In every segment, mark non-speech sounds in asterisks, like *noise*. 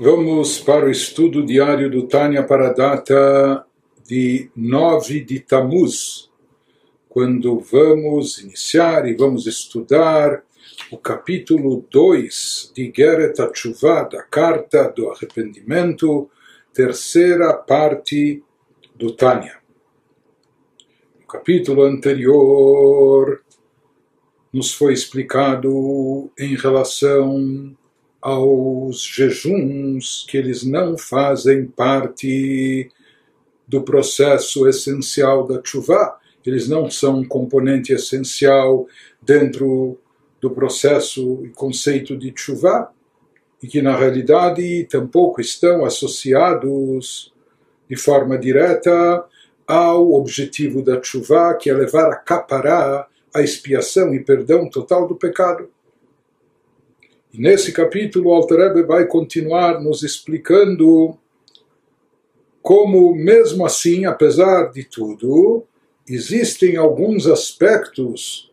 Vamos para o estudo diário do Tânia para a data de 9 de Tamuz, quando vamos iniciar e vamos estudar o capítulo 2 de Geret Atshuvah, da Carta do Arrependimento, terceira parte do Tânia. No capítulo anterior, nos foi explicado em relação aos jejuns que eles não fazem parte do processo essencial da chuva, eles não são um componente essencial dentro do processo e conceito de chuva, e que na realidade tampouco estão associados de forma direta ao objetivo da chuva, que é levar a capará a expiação e perdão total do pecado. Nesse capítulo, o Alter vai continuar nos explicando como, mesmo assim, apesar de tudo, existem alguns aspectos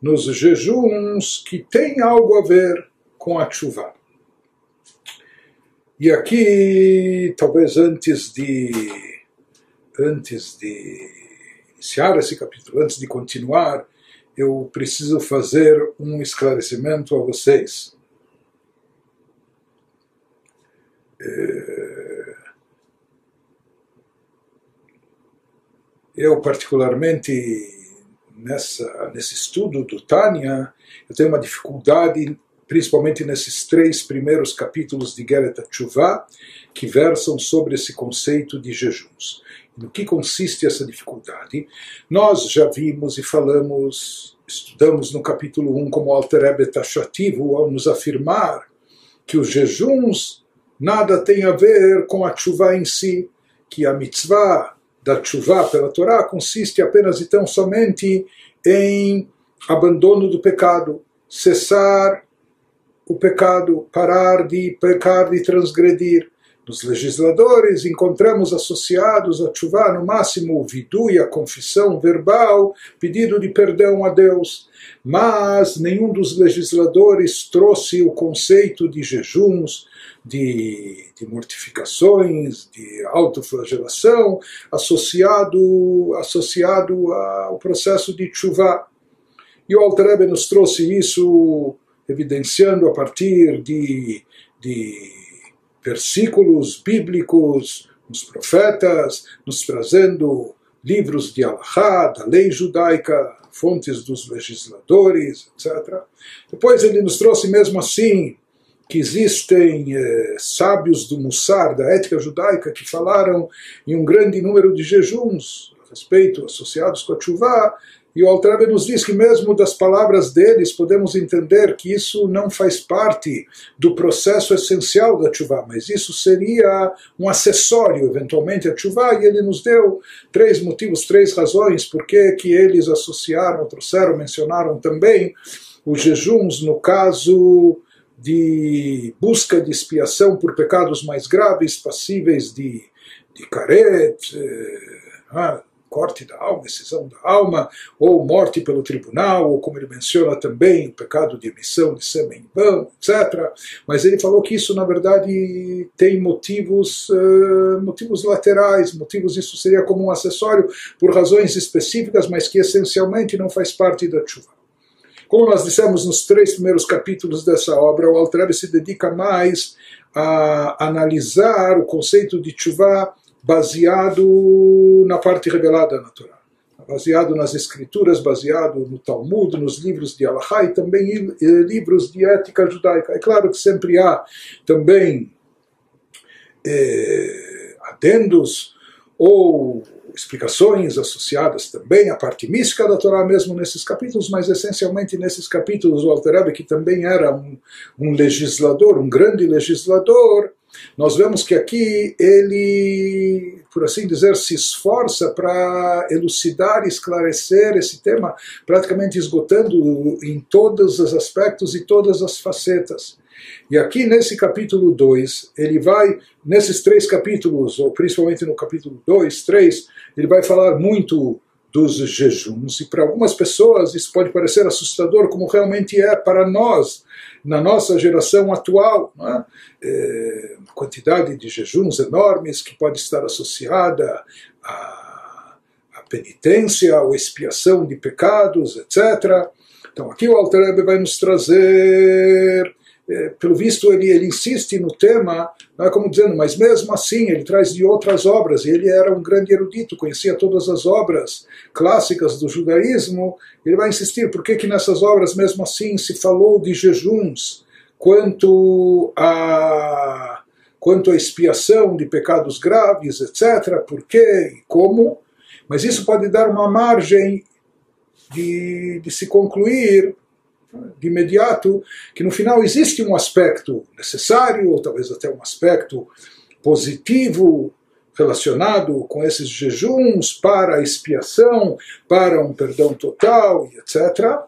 nos jejuns que têm algo a ver com a chuva. E aqui, talvez antes de antes de iniciar esse capítulo, antes de continuar, eu preciso fazer um esclarecimento a vocês. É, eu, particularmente, nessa, nesse estudo do Tânia, eu tenho uma dificuldade, principalmente nesses três primeiros capítulos de Geret Tshuva, que versam sobre esse conceito de jejuns. No que consiste essa dificuldade? Nós já vimos e falamos, estudamos no capítulo 1 como Alter Rebbe taxativo ao nos afirmar que os jejuns nada tem a ver com a chuva em si, que a mitzvah da chuva pela Torá consiste apenas e tão somente em abandono do pecado, cessar o pecado, parar de pecar, de transgredir. Nos legisladores encontramos associados a chuva no máximo o vidu e a confissão verbal, pedido de perdão a Deus. Mas nenhum dos legisladores trouxe o conceito de jejuns, de, de mortificações, de autoflagelação, associado, associado ao processo de chuva. E o Alter nos trouxe isso evidenciando a partir de, de versículos bíblicos, nos profetas, nos trazendo livros de Allahá, da lei judaica, fontes dos legisladores, etc. Depois ele nos trouxe mesmo assim que existem eh, sábios do Mussar, da ética judaica, que falaram em um grande número de jejuns a respeito, associados com a chuva, e o Altrabe nos diz que mesmo das palavras deles podemos entender que isso não faz parte do processo essencial da chuva, mas isso seria um acessório eventualmente à chuva, e ele nos deu três motivos, três razões por que eles associaram, trouxeram, mencionaram também os jejuns no caso de busca de expiação por pecados mais graves, passíveis de, de caret, eh, ah, corte da alma, excisão da alma, ou morte pelo tribunal, ou como ele menciona também, o pecado de emissão de sêmen vão, etc. Mas ele falou que isso, na verdade, tem motivos, uh, motivos laterais, motivos, isso seria como um acessório por razões específicas, mas que essencialmente não faz parte da chuva. Como nós dissemos nos três primeiros capítulos dessa obra, o Altrebe se dedica mais a analisar o conceito de chuva baseado na parte revelada na Torá, baseado nas escrituras, baseado no Talmud, nos livros de Allahá e também livros de ética judaica. É claro que sempre há também é, adendos ou explicações associadas também à parte mística da Torá mesmo nesses capítulos, mas essencialmente nesses capítulos o Alter que também era um, um legislador, um grande legislador, nós vemos que aqui ele, por assim dizer, se esforça para elucidar e esclarecer esse tema, praticamente esgotando em todos os aspectos e todas as facetas. E aqui nesse capítulo 2, ele vai, nesses três capítulos, ou principalmente no capítulo 2, 3, ele vai falar muito dos jejuns. E para algumas pessoas isso pode parecer assustador, como realmente é para nós, na nossa geração atual. É? É, uma quantidade de jejuns enormes que pode estar associada à, à penitência, à expiação de pecados, etc. Então aqui o Alter vai nos trazer é, pelo visto ele, ele insiste no tema, é como dizendo, mas mesmo assim ele traz de outras obras, ele era um grande erudito, conhecia todas as obras clássicas do judaísmo, ele vai insistir, por que que nessas obras mesmo assim se falou de jejuns, quanto a, quanto a expiação de pecados graves, etc., por quê e como, mas isso pode dar uma margem de, de se concluir de imediato que no final existe um aspecto necessário, ou talvez até um aspecto positivo relacionado com esses jejuns para a expiação, para um perdão total, etc.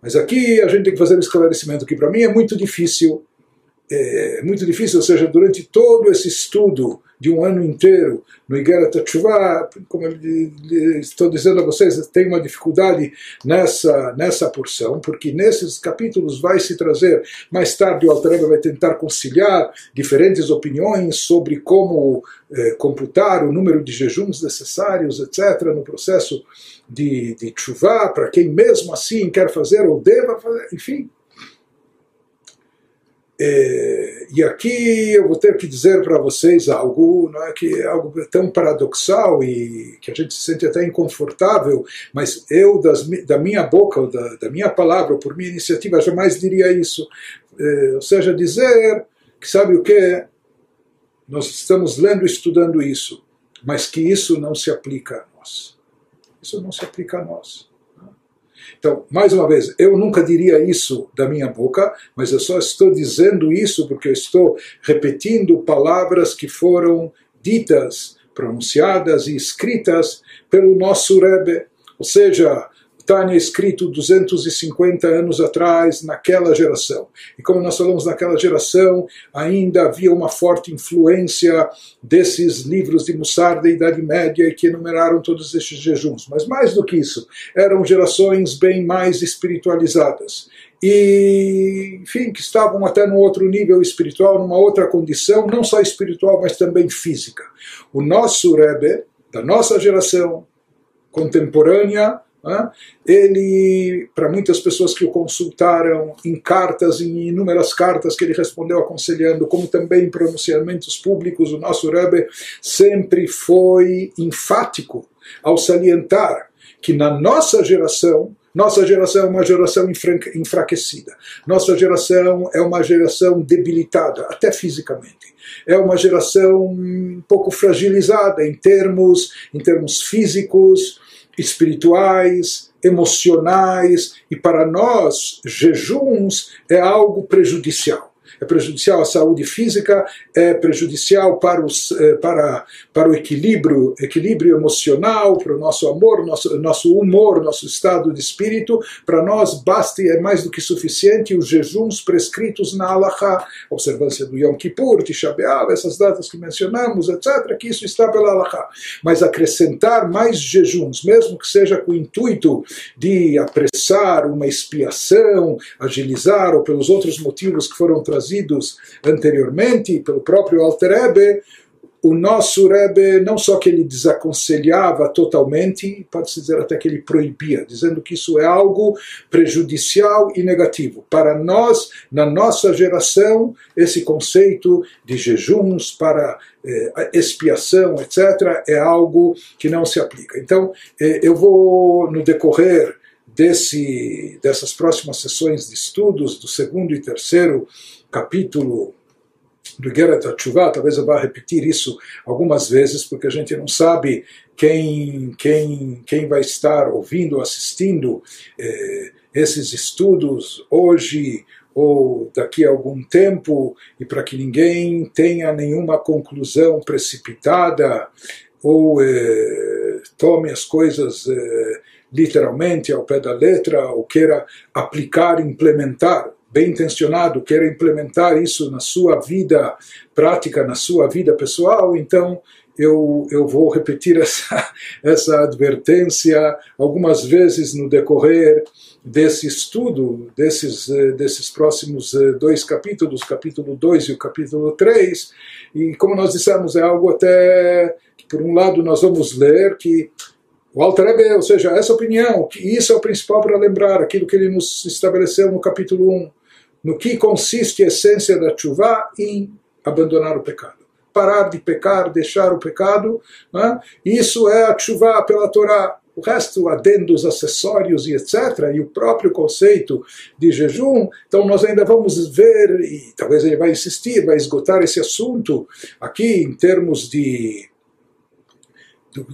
Mas aqui a gente tem que fazer um esclarecimento que para mim é muito difícil, é muito difícil, ou seja, durante todo esse estudo de um ano inteiro no Igeret Teshuvah, como eu estou dizendo a vocês, tem uma dificuldade nessa, nessa porção, porque nesses capítulos vai se trazer, mais tarde o Altareba vai tentar conciliar diferentes opiniões sobre como eh, computar o número de jejuns necessários, etc., no processo de, de para quem mesmo assim quer fazer ou deva fazer, enfim, é, e aqui eu vou ter que dizer para vocês algo não é, que é algo tão paradoxal e que a gente se sente até inconfortável, mas eu, das, da minha boca, da, da minha palavra, por minha iniciativa, jamais diria isso. É, ou seja, dizer que sabe o que? Nós estamos lendo e estudando isso, mas que isso não se aplica a nós. Isso não se aplica a nós. Então, mais uma vez, eu nunca diria isso da minha boca, mas eu só estou dizendo isso porque eu estou repetindo palavras que foram ditas, pronunciadas e escritas pelo nosso Rebbe. Ou seja, Tânia escrito 250 anos atrás, naquela geração. E como nós falamos naquela geração, ainda havia uma forte influência desses livros de Mussar da Idade Média que enumeraram todos estes jejuns. Mas mais do que isso, eram gerações bem mais espiritualizadas. E, enfim, que estavam até num outro nível espiritual, numa outra condição, não só espiritual, mas também física. O nosso Rebbe, da nossa geração contemporânea? Ele, para muitas pessoas que o consultaram em cartas, em inúmeras cartas que ele respondeu aconselhando, como também em pronunciamentos públicos, o nosso Rebbe sempre foi enfático ao salientar que na nossa geração, nossa geração é uma geração enfraquecida. Nossa geração é uma geração debilitada, até fisicamente. É uma geração um pouco fragilizada em termos, em termos físicos, espirituais, emocionais, e para nós, jejuns é algo prejudicial é prejudicial à saúde física, é prejudicial para, os, é, para, para o equilíbrio, equilíbrio emocional, para o nosso amor, nosso, nosso humor, nosso estado de espírito. Para nós, basta e é mais do que suficiente os jejuns prescritos na Halakha, observância do Yom Kippur, Tisha B'Av, essas datas que mencionamos, etc., que isso está pela Halakha. Mas acrescentar mais jejuns, mesmo que seja com o intuito de apressar uma expiação, agilizar, ou pelos outros motivos que foram trazidos, trazidos anteriormente pelo próprio Alter Rebbe, o nosso Rebbe não só que ele desaconselhava totalmente, pode-se dizer até que ele proibia, dizendo que isso é algo prejudicial e negativo. Para nós, na nossa geração, esse conceito de jejuns para eh, expiação, etc., é algo que não se aplica. Então, eh, eu vou, no decorrer desse, dessas próximas sessões de estudos, do segundo e terceiro capítulo do Geret HaTshuva, talvez eu vá repetir isso algumas vezes, porque a gente não sabe quem, quem, quem vai estar ouvindo, assistindo eh, esses estudos hoje ou daqui a algum tempo, e para que ninguém tenha nenhuma conclusão precipitada ou eh, tome as coisas eh, literalmente ao pé da letra ou queira aplicar, implementar bem intencionado, queira implementar isso na sua vida prática, na sua vida pessoal, então eu, eu vou repetir *laughs* essa, essa advertência algumas vezes no decorrer desse estudo, desses, eh, desses próximos eh, dois capítulos, capítulo 2 e o capítulo 3. E como nós dissemos, é algo até que, por um lado, nós vamos ler que o Alter Rebbe, ou seja, essa opinião, que isso é o principal para lembrar, aquilo que ele nos estabeleceu no capítulo 1, no que consiste a essência da chuva em abandonar o pecado. Parar de pecar, deixar o pecado, né? isso é a chuva pela Torá. O resto, adendos, acessórios e etc., e o próprio conceito de jejum, então nós ainda vamos ver, e talvez ele vai insistir, vai esgotar esse assunto aqui em termos de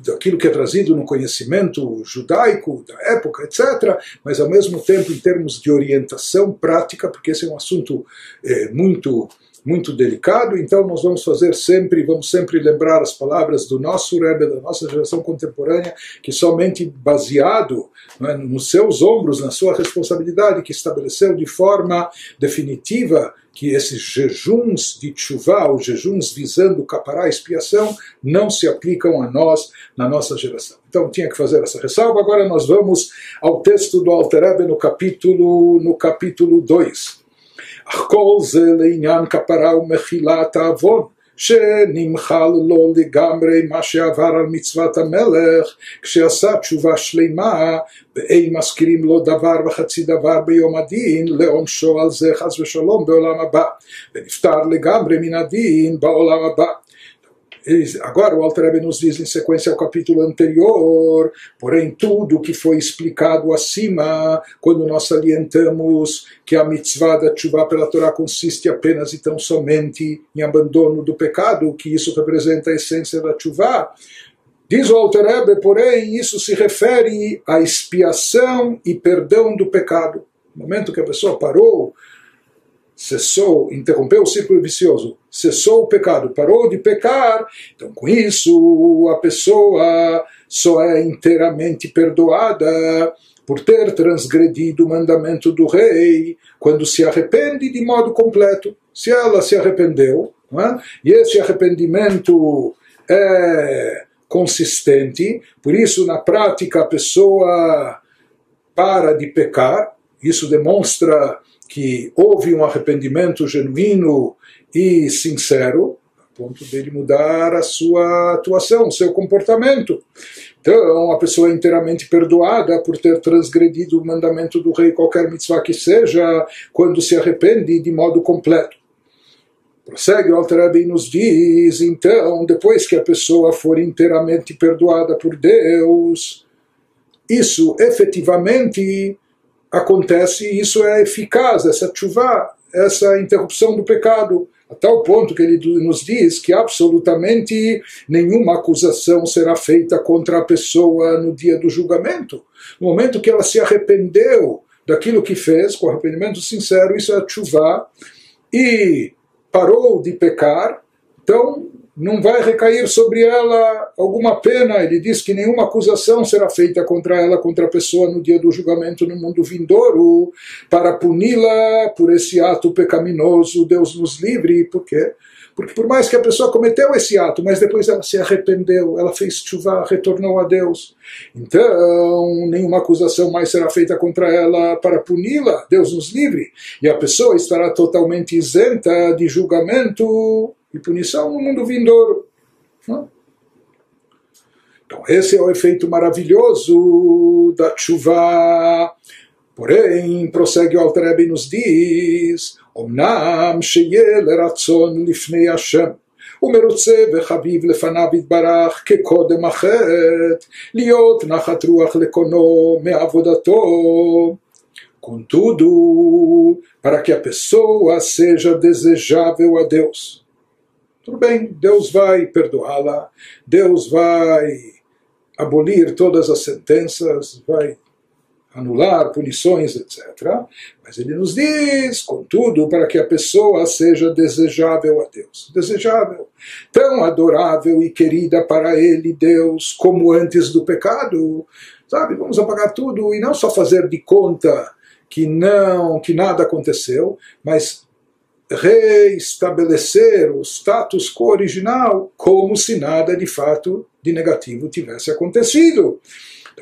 daquilo que é trazido no conhecimento judaico da época, etc., mas ao mesmo tempo em termos de orientação prática, porque esse é um assunto é, muito muito delicado, então nós vamos fazer sempre, vamos sempre lembrar as palavras do nosso Rebbe, da nossa geração contemporânea, que somente baseado é, nos seus ombros, na sua responsabilidade, que estabeleceu de forma definitiva que esses jejuns de chuva, os jejuns visando capará expiação, não se aplicam a nós na nossa geração. Então tinha que fazer essa ressalva. Agora nós vamos ao texto do Alter Rebbe no capítulo no capítulo 2. אך כל זה לעניין כפרה ומחילת העוון, שנמחל לו לגמרי מה שעבר על מצוות המלך כשעשה תשובה שלמה ואין מזכירים לו דבר וחצי דבר ביום הדין לעונשו על זה חס ושלום בעולם הבא ונפטר לגמרי מן הדין בעולם הבא agora o Alter Rebbe nos diz em sequência ao capítulo anterior, porém tudo que foi explicado acima, quando nós salientamos que a mitzvah da chuva pela Torá consiste apenas e tão somente em abandono do pecado, que isso representa a essência da chuva, Diz o Alter porém, isso se refere à expiação e perdão do pecado. No momento que a pessoa parou cessou, interrompeu o círculo vicioso, cessou o pecado, parou de pecar, então com isso a pessoa só é inteiramente perdoada por ter transgredido o mandamento do rei, quando se arrepende de modo completo. Se ela se arrependeu, é? e esse arrependimento é consistente, por isso na prática a pessoa para de pecar, isso demonstra que houve um arrependimento genuíno e sincero, a ponto dele mudar a sua atuação, o seu comportamento. Então, a pessoa é inteiramente perdoada por ter transgredido o mandamento do rei, qualquer mitzvah que seja, quando se arrepende de modo completo. Prossegue o Alter e nos diz, então, depois que a pessoa for inteiramente perdoada por Deus, isso efetivamente acontece e isso é eficaz, essa chuva, essa interrupção do pecado, a tal ponto que ele nos diz que absolutamente nenhuma acusação será feita contra a pessoa no dia do julgamento. No momento que ela se arrependeu daquilo que fez, com arrependimento sincero, isso é chuva, e parou de pecar, então não vai recair sobre ela alguma pena. Ele diz que nenhuma acusação será feita contra ela, contra a pessoa no dia do julgamento no mundo vindouro, para puni-la por esse ato pecaminoso. Deus nos livre. Por quê? Porque por mais que a pessoa cometeu esse ato, mas depois ela se arrependeu, ela fez chuva, retornou a Deus. Então, nenhuma acusação mais será feita contra ela para puni-la. Deus nos livre. E a pessoa estará totalmente isenta de julgamento e punição no mundo vindouro. Não? Então, esse é o efeito maravilhoso da chuva. Porém, prossegue o Altrebe e nos diz: אמנם שיהיה לרצון לפני השם. ומרוצה וחביב לפניו יתברך כקודם החטא, להיות נחת רוח לקונו מעבודתו. Contudo, para que a pessoa seja desejável a Deus, tudo bem, Deus vai perdoá-la, Deus vai abolir todas as sentenças, vai anular punições, etc. Mas ele nos diz, contudo, para que a pessoa seja desejável a Deus. Desejável, tão adorável e querida para ele, Deus, como antes do pecado. Sabe, vamos apagar tudo e não só fazer de conta que não, que nada aconteceu, mas reestabelecer o status quo original como se nada de fato de negativo tivesse acontecido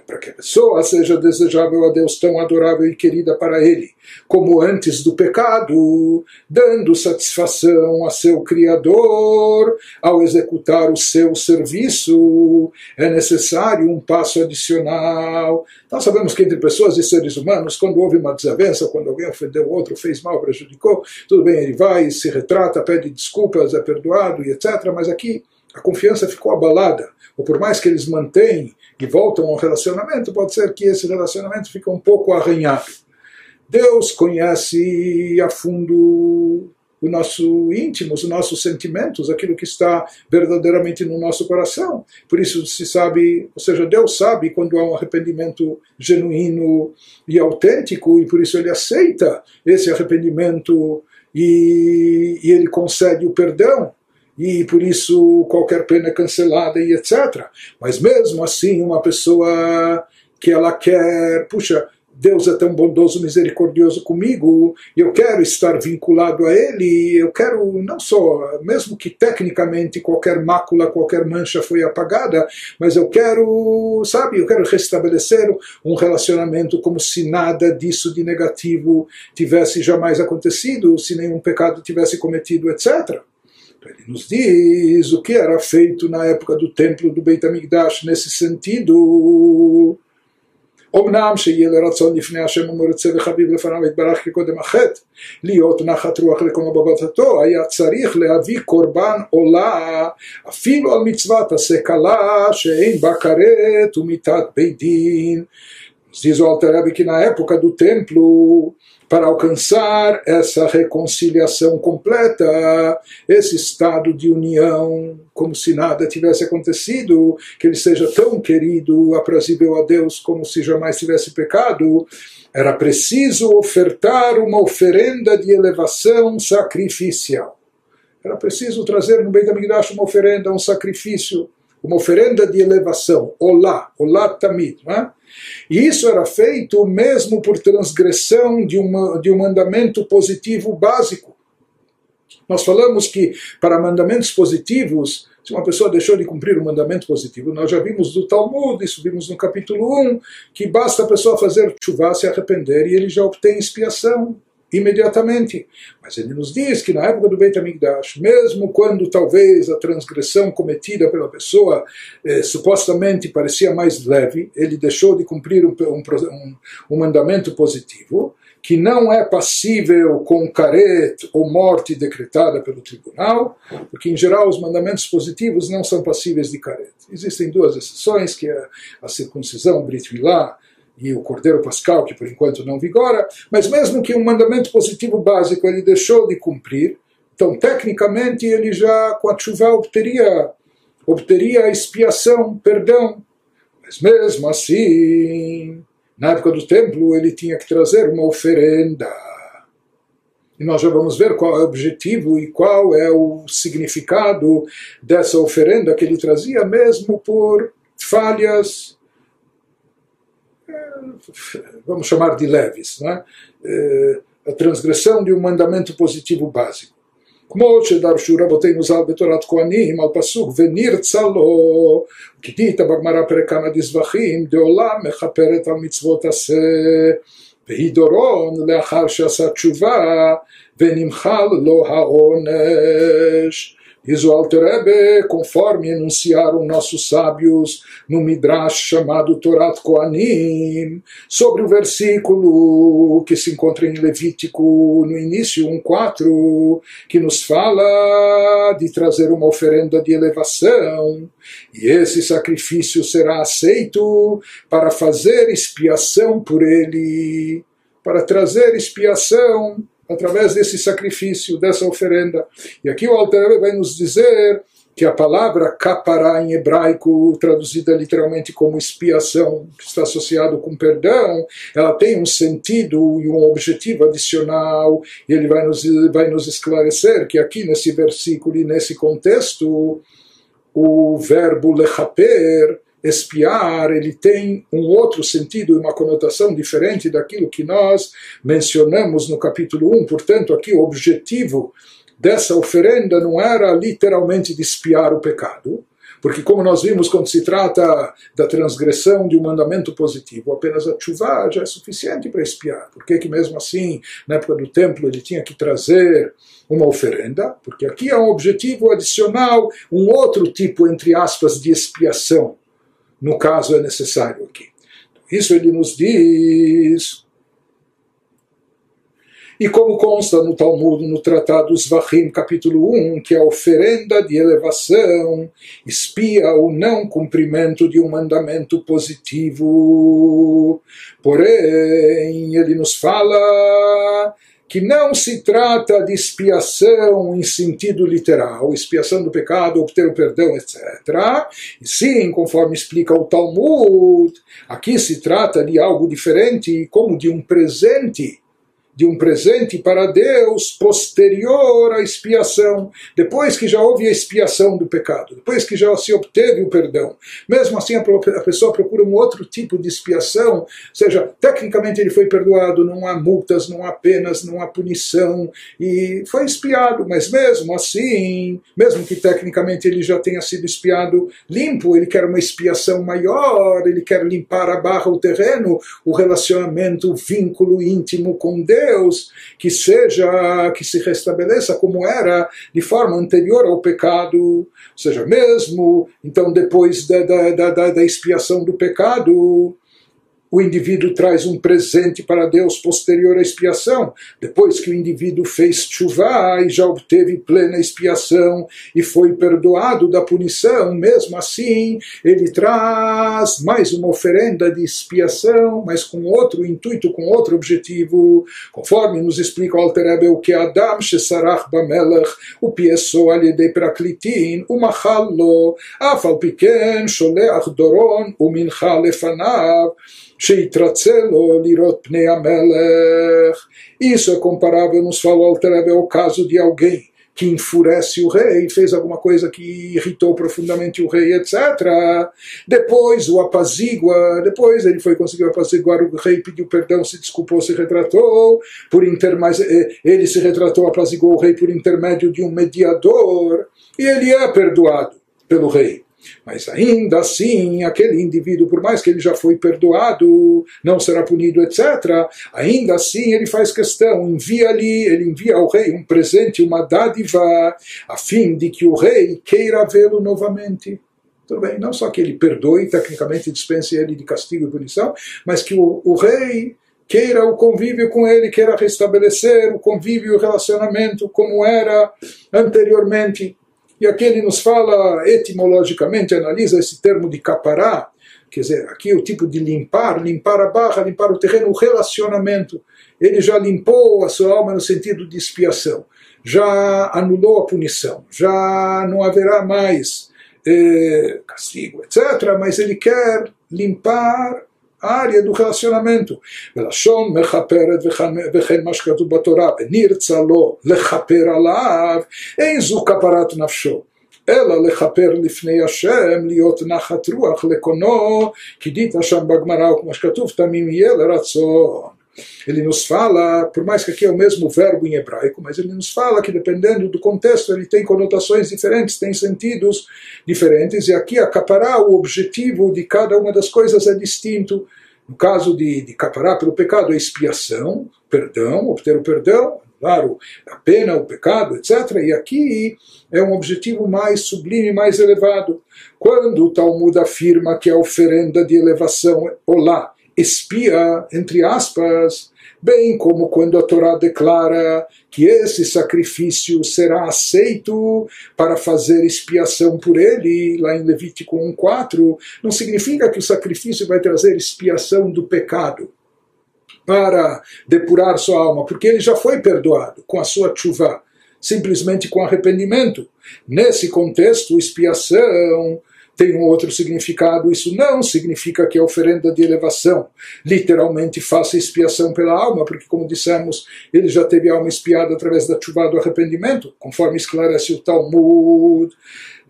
para que a pessoa seja desejável a Deus tão adorável e querida para Ele, como antes do pecado, dando satisfação a seu Criador ao executar o seu serviço, é necessário um passo adicional. Nós sabemos que entre pessoas e seres humanos, quando houve uma desavença, quando alguém ofendeu outro, fez mal, prejudicou, tudo bem, ele vai, se retrata, pede desculpas, é perdoado e etc. Mas aqui a confiança ficou abalada, ou por mais que eles mantêm e voltam ao relacionamento, pode ser que esse relacionamento fique um pouco arranhado. Deus conhece a fundo o nosso íntimo, os nossos sentimentos, aquilo que está verdadeiramente no nosso coração. Por isso se sabe, ou seja, Deus sabe quando há um arrependimento genuíno e autêntico, e por isso ele aceita esse arrependimento e, e ele concede o perdão e por isso qualquer pena é cancelada e etc. Mas mesmo assim, uma pessoa que ela quer, puxa, Deus é tão bondoso, misericordioso comigo, e eu quero estar vinculado a Ele, eu quero não só, mesmo que tecnicamente qualquer mácula, qualquer mancha foi apagada, mas eu quero, sabe, eu quero restabelecer um relacionamento como se nada disso de negativo tivesse jamais acontecido, se nenhum pecado tivesse cometido, etc. Ele nos diz o que era feito na época do templo do Beit HaMikdash nesse sentido. אמנם שיהיה לרצון לפני השם ומרצה וחביב לפניו יתברך כקודם החטא, להיות נחת רוח לקומו בבטתו, היה צריך להביא קורבן עולה אפילו על מצוות עשה קלה שאין בה כרת ומיתת בית דין. Diz o Alter que na época do templo para alcançar essa reconciliação completa, esse estado de união, como se nada tivesse acontecido, que ele seja tão querido, aprazível a Deus, como se jamais tivesse pecado, era preciso ofertar uma oferenda de elevação sacrificial. Era preciso trazer no Beit HaMikdash uma oferenda, um sacrifício, uma oferenda de elevação, olá, olá tamid, não é? E isso era feito mesmo por transgressão de, uma, de um mandamento positivo básico. Nós falamos que para mandamentos positivos, se uma pessoa deixou de cumprir um mandamento positivo, nós já vimos do Talmud, isso vimos no capítulo 1, que basta a pessoa fazer chuva, se arrepender e ele já obtém expiação imediatamente. Mas ele nos diz que na época do Beit HaMikdash, mesmo quando talvez a transgressão cometida pela pessoa eh, supostamente parecia mais leve, ele deixou de cumprir um, um, um mandamento positivo, que não é passível com caret ou morte decretada pelo tribunal, porque em geral os mandamentos positivos não são passíveis de caret. Existem duas exceções, que é a circuncisão, Brit Milá, e o Cordeiro Pascal, que por enquanto não vigora, mas mesmo que um mandamento positivo básico ele deixou de cumprir, então tecnicamente ele já com a chuva obteria, obteria expiação, perdão. Mas mesmo assim, na época do templo ele tinha que trazer uma oferenda. E nós já vamos ver qual é o objetivo e qual é o significado dessa oferenda que ele trazia, mesmo por falhas vamos chamar de leves, é? Eh, a transgressão de um mandamento positivo básico. כמו שדרשו רבותינו ז"ל בתורת כהנים על פסוק ונרצה לו כי דהית בגמרא פרק כמה דזבחים דעולם מכפרת על מצוות עשה והיא דורון לאחר שעשה תשובה ונמחל לו העונש Diz o Alter conforme enunciaram nossos sábios no Midrash chamado Torat Koanim, sobre o versículo que se encontra em Levítico no início 1.4, que nos fala de trazer uma oferenda de elevação, e esse sacrifício será aceito para fazer expiação por ele, para trazer expiação através desse sacrifício, dessa oferenda. E aqui o Alter vai nos dizer que a palavra capará em hebraico, traduzida literalmente como expiação, que está associado com perdão, ela tem um sentido e um objetivo adicional, e ele vai nos, vai nos esclarecer que aqui nesse versículo e nesse contexto, o verbo lechaper espiar, ele tem um outro sentido e uma conotação diferente daquilo que nós mencionamos no capítulo 1. Portanto, aqui o objetivo dessa oferenda não era literalmente de espiar o pecado, porque, como nós vimos, quando se trata da transgressão de um mandamento positivo, apenas a chuva já é suficiente para espiar. Por que, que, mesmo assim, na época do templo, ele tinha que trazer uma oferenda? Porque aqui é um objetivo adicional, um outro tipo, entre aspas, de expiação. No caso, é necessário aqui. Isso ele nos diz e como consta no Talmud, no Tratado Zvachim, capítulo 1, que a oferenda de elevação espia o não cumprimento de um mandamento positivo. Porém, ele nos fala que não se trata de expiação em sentido literal, expiação do pecado, obter o perdão, etc. E sim, conforme explica o Talmud, aqui se trata de algo diferente, como de um presente de um presente para Deus posterior à expiação, depois que já houve a expiação do pecado, depois que já se obteve o perdão. Mesmo assim, a pessoa procura um outro tipo de expiação, ou seja, tecnicamente ele foi perdoado, não há multas, não há penas, não há punição, e foi expiado, mas mesmo assim, mesmo que tecnicamente ele já tenha sido expiado limpo, ele quer uma expiação maior, ele quer limpar a barra, o terreno, o relacionamento, o vínculo íntimo com Deus Deus que seja, que se restabeleça como era de forma anterior ao pecado, ou seja, mesmo então depois da, da, da, da expiação do pecado, o indivíduo traz um presente para Deus posterior à expiação. Depois que o indivíduo fez chuva e já obteve plena expiação e foi perdoado da punição, mesmo assim, ele traz mais uma oferenda de expiação, mas com outro intuito, com outro objetivo. Conforme nos explica o Alter o que Adam Shesarach Bamelech, o pieso alidei praklitin, o machallo, afal piken, sholeach doron, o mincha lefanav, isso é comparável, nos falou Altereb, ao caso de alguém que enfurece o rei, fez alguma coisa que irritou profundamente o rei, etc. Depois o apazigua, depois ele foi conseguiu apaziguar o rei, pediu perdão, se desculpou, se retratou, por inter, mas eh, ele se retratou, apaziguou o rei por intermédio de um mediador, e ele é perdoado pelo rei. Mas ainda assim, aquele indivíduo, por mais que ele já foi perdoado, não será punido, etc., ainda assim ele faz questão, envia-lhe, ele envia ao rei um presente, uma dádiva, a fim de que o rei queira vê-lo novamente. Tudo bem, não só que ele perdoe, tecnicamente dispense ele de castigo e punição, mas que o, o rei queira o convívio com ele, queira restabelecer o convívio e o relacionamento como era anteriormente. E aqui ele nos fala etimologicamente, analisa esse termo de capará, quer dizer, aqui o tipo de limpar, limpar a barra, limpar o terreno, o relacionamento. Ele já limpou a sua alma no sentido de expiação, já anulou a punição, já não haverá mais eh, castigo, etc. Mas ele quer limpar área do relacionamento. ולשון מכפרת וכן מה שכתוב בתורה, ונרצה לו לכפר עליו, אין זו כפרת נפשו. אלא לכפר לפני השם, להיות נחת רוח לקונו, כי דית שם בגמרא, וכמו שכתוב, תמים יהיה לרצון. Ele nos fala, por mais que aqui é o mesmo verbo em hebraico, mas ele nos fala que dependendo do contexto ele tem conotações diferentes, tem sentidos diferentes, e aqui acaparar o objetivo de cada uma das coisas é distinto. No caso de, de caparar pelo pecado, é expiação, perdão, obter o perdão, claro, a pena, o pecado, etc. E aqui é um objetivo mais sublime, mais elevado. Quando o Talmud afirma que a oferenda de elevação, olá, espia, entre aspas, bem como quando a Torá declara que esse sacrifício será aceito para fazer expiação por ele, lá em Levítico 1,4, não significa que o sacrifício vai trazer expiação do pecado para depurar sua alma, porque ele já foi perdoado com a sua chuva, simplesmente com arrependimento. Nesse contexto, expiação tem um outro significado. Isso não significa que a oferenda de elevação literalmente faça expiação pela alma, porque, como dissemos, ele já teve a alma espiada através da chuva do arrependimento, conforme esclarece o Talmud.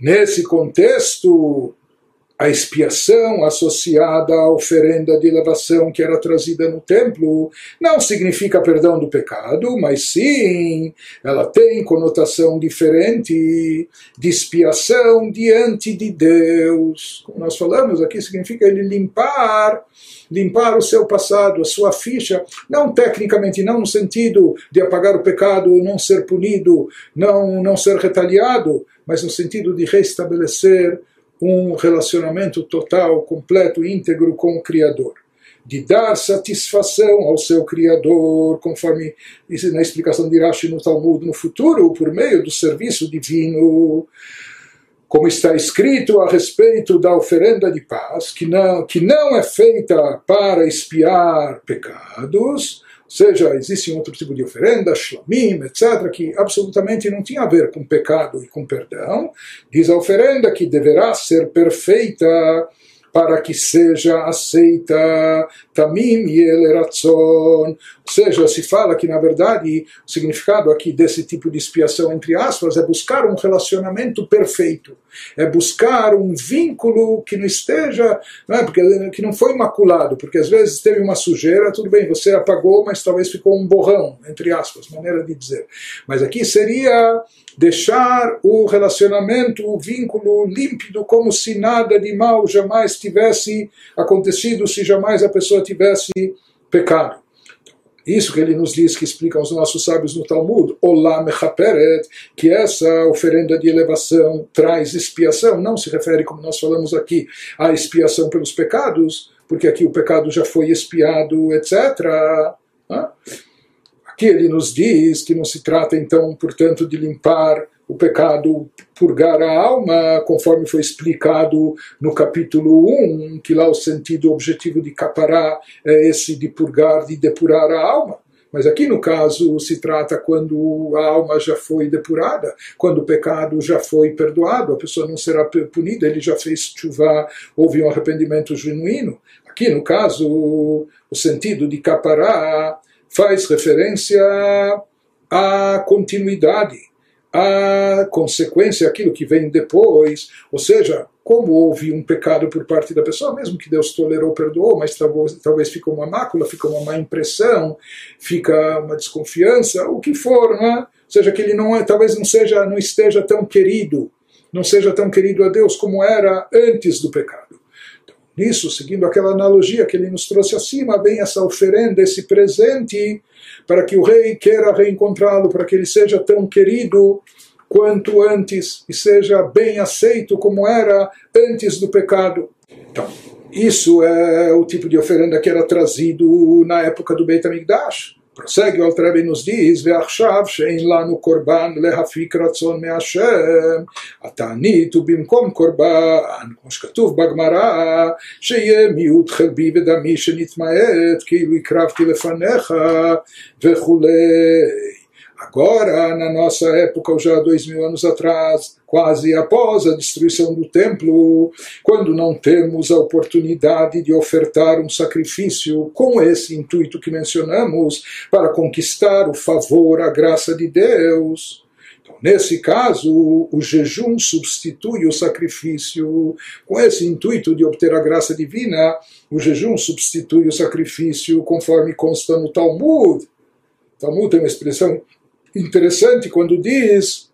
Nesse contexto, a expiação associada à oferenda de elevação que era trazida no templo não significa perdão do pecado, mas sim ela tem conotação diferente de expiação diante de Deus. Como nós falamos aqui, significa ele limpar limpar o seu passado, a sua ficha, não tecnicamente, não no sentido de apagar o pecado, não ser punido, não, não ser retaliado, mas no sentido de restabelecer um relacionamento total, completo, íntegro com o Criador. De dar satisfação ao seu Criador, conforme na explicação de Rashi no Talmud, no futuro, por meio do serviço divino como está escrito a respeito da oferenda de paz, que não, que não é feita para expiar pecados, seja, existe um outro tipo de oferenda, shlamim, etc., que absolutamente não tinha a ver com pecado e com perdão. Diz a oferenda que deverá ser perfeita para que seja aceita tamim yeleratzon. Ou seja, se fala que, na verdade, o significado aqui desse tipo de expiação, entre aspas, é buscar um relacionamento perfeito. É buscar um vínculo que não esteja, não é? porque, que não foi maculado, porque às vezes teve uma sujeira, tudo bem, você apagou, mas talvez ficou um borrão, entre aspas, maneira de dizer. Mas aqui seria deixar o relacionamento, o vínculo límpido, como se nada de mal jamais tivesse acontecido, se jamais a pessoa tivesse pecado. Isso que ele nos diz, que explicam os nossos sábios no Talmud, Olá Mechaperet, que essa oferenda de elevação traz expiação, não se refere, como nós falamos aqui, à expiação pelos pecados, porque aqui o pecado já foi expiado, etc. Aqui ele nos diz que não se trata então, portanto, de limpar o pecado, purgar a alma, conforme foi explicado no capítulo 1, que lá o sentido objetivo de capará é esse de purgar, de depurar a alma. Mas aqui no caso se trata quando a alma já foi depurada, quando o pecado já foi perdoado, a pessoa não será punida, ele já fez chuva, houve um arrependimento genuíno. Aqui no caso, o sentido de capará faz referência à continuidade, à consequência, aquilo que vem depois, ou seja, como houve um pecado por parte da pessoa, mesmo que Deus tolerou, perdoou, mas talvez, talvez uma mácula, fica uma má impressão, fica uma desconfiança, o que for, não é? Ou seja, que ele não é, talvez não seja, não esteja tão querido, não seja tão querido a Deus como era antes do pecado. Nisso, seguindo aquela analogia que ele nos trouxe acima, vem essa oferenda, esse presente, para que o rei queira reencontrá-lo, para que ele seja tão querido quanto antes e seja bem aceito como era antes do pecado. Então, isso é o tipo de oferenda que era trazido na época do Beit HaMikdash. prossegue o Alter nos diz, ועכשיו שאין לנו קורבן להפיק רצון מהשם, התענית הוא במקום קורבן, כמו שכתוב בגמרא, שיהיה מיעוט חלבי ודמי שנתמעט, כאילו הקרבתי לפניך, וכולי. Agora, na nossa época, já dois mil anos atrás, quase após a destruição do templo, quando não temos a oportunidade de ofertar um sacrifício com esse intuito que mencionamos, para conquistar o favor, a graça de Deus. Então, nesse caso, o jejum substitui o sacrifício. Com esse intuito de obter a graça divina, o jejum substitui o sacrifício, conforme consta no Talmud. Talmud tem uma expressão interessante quando diz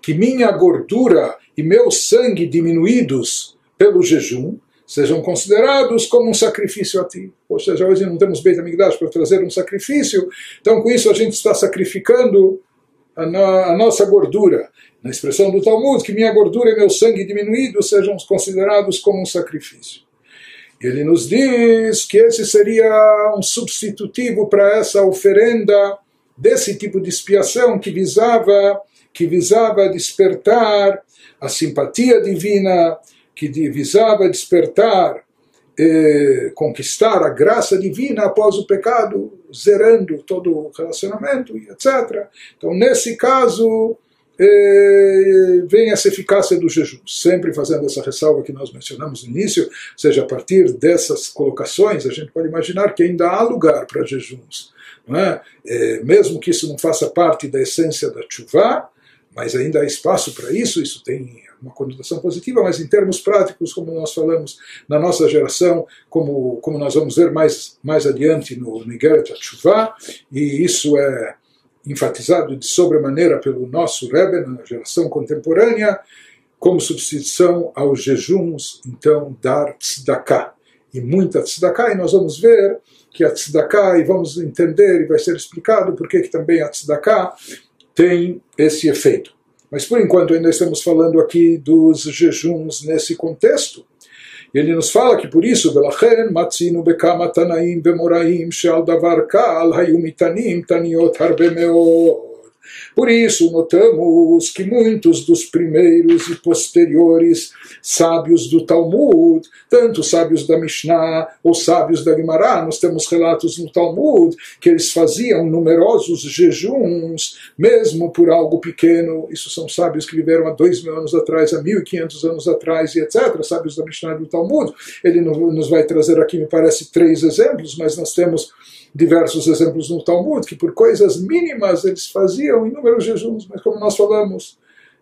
que minha gordura e meu sangue diminuídos pelo jejum sejam considerados como um sacrifício a ti. Ou seja, hoje não temos Beit HaMikdash para trazer um sacrifício, então com isso a gente está sacrificando a, a nossa gordura. Na expressão do Talmud, que minha gordura e meu sangue diminuídos sejam considerados como um sacrifício. Ele nos diz que esse seria um substitutivo para essa oferenda desse tipo de expiação que visava que visava despertar a simpatia divina, que visava despertar, eh, conquistar a graça divina após o pecado, zerando todo o relacionamento, etc. Então, nesse caso, vem essa eficácia do jejum, sempre fazendo essa ressalva que nós mencionamos no início, ou seja, a partir dessas colocações, a gente pode imaginar que ainda há lugar para jejuns. É? É, mesmo que isso não faça parte da essência da chuva, mas ainda há espaço para isso, isso tem uma conotação positiva, mas em termos práticos, como nós falamos na nossa geração, como, como nós vamos ver mais, mais adiante no Nigeret Atshuvah, e isso é enfatizado de sobremaneira pelo nosso Rebbe na geração contemporânea, como substituição aos jejuns, então, dar tzedakah. E muita tzedakah, e nós vamos ver que a tzedakah, e vamos entender, e vai ser explicado por que também a tzedakah tem esse efeito. Mas por enquanto ainda estamos falando aqui dos jejuns nesse contexto. Ele nos fala que por isso, Belachen matzino bekama tanaim bemoraim sheal davar kal hayumitanim taniot harbemeot. Por isso, notamos que muitos dos primeiros e posteriores sábios do Talmud, tanto sábios da Mishnah ou sábios da Gemara, nós temos relatos no Talmud que eles faziam numerosos jejuns, mesmo por algo pequeno. Isso são sábios que viveram há dois mil anos atrás, há mil e quinhentos anos atrás e etc. Sábios da Mishnah e do Talmud. Ele nos vai trazer aqui, me parece, três exemplos, mas nós temos diversos exemplos no Talmud, que por coisas mínimas eles faziam inúmeros jejuns, mas como nós falamos,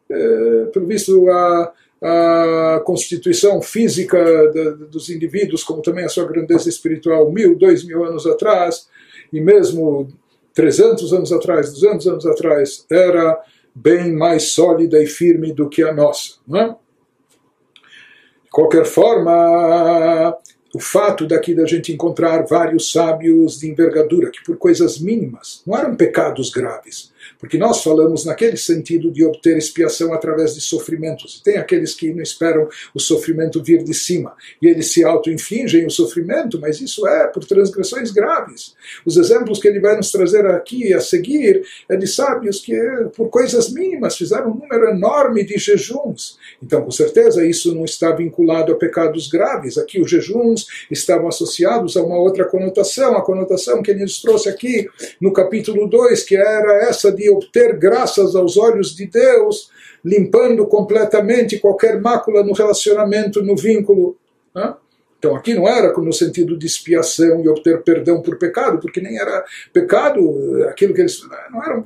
é, pelo visto a, a constituição física de, dos indivíduos, como também a sua grandeza espiritual, mil, dois mil anos atrás, e mesmo 300 anos atrás, 200 anos atrás, era bem mais sólida e firme do que a nossa. Não é? De qualquer forma, o fato daqui da gente encontrar vários sábios de envergadura que por coisas mínimas não eram pecados graves, porque nós falamos naquele sentido de obter expiação através de sofrimentos. Tem aqueles que não esperam o sofrimento vir de cima e eles se auto-infligem o sofrimento, mas isso é por transgressões graves. Os exemplos que ele vai nos trazer aqui a seguir é de sábios que, por coisas mínimas, fizeram um número enorme de jejuns. Então, com certeza, isso não está vinculado a pecados graves. Aqui, os jejuns estavam associados a uma outra conotação, a conotação que ele nos trouxe aqui no capítulo 2, que era essa de obter graças aos olhos de Deus, limpando completamente qualquer mácula no relacionamento, no vínculo. Né? Então aqui não era no sentido de expiação e obter perdão por pecado, porque nem era pecado, aquilo que eles. Não era,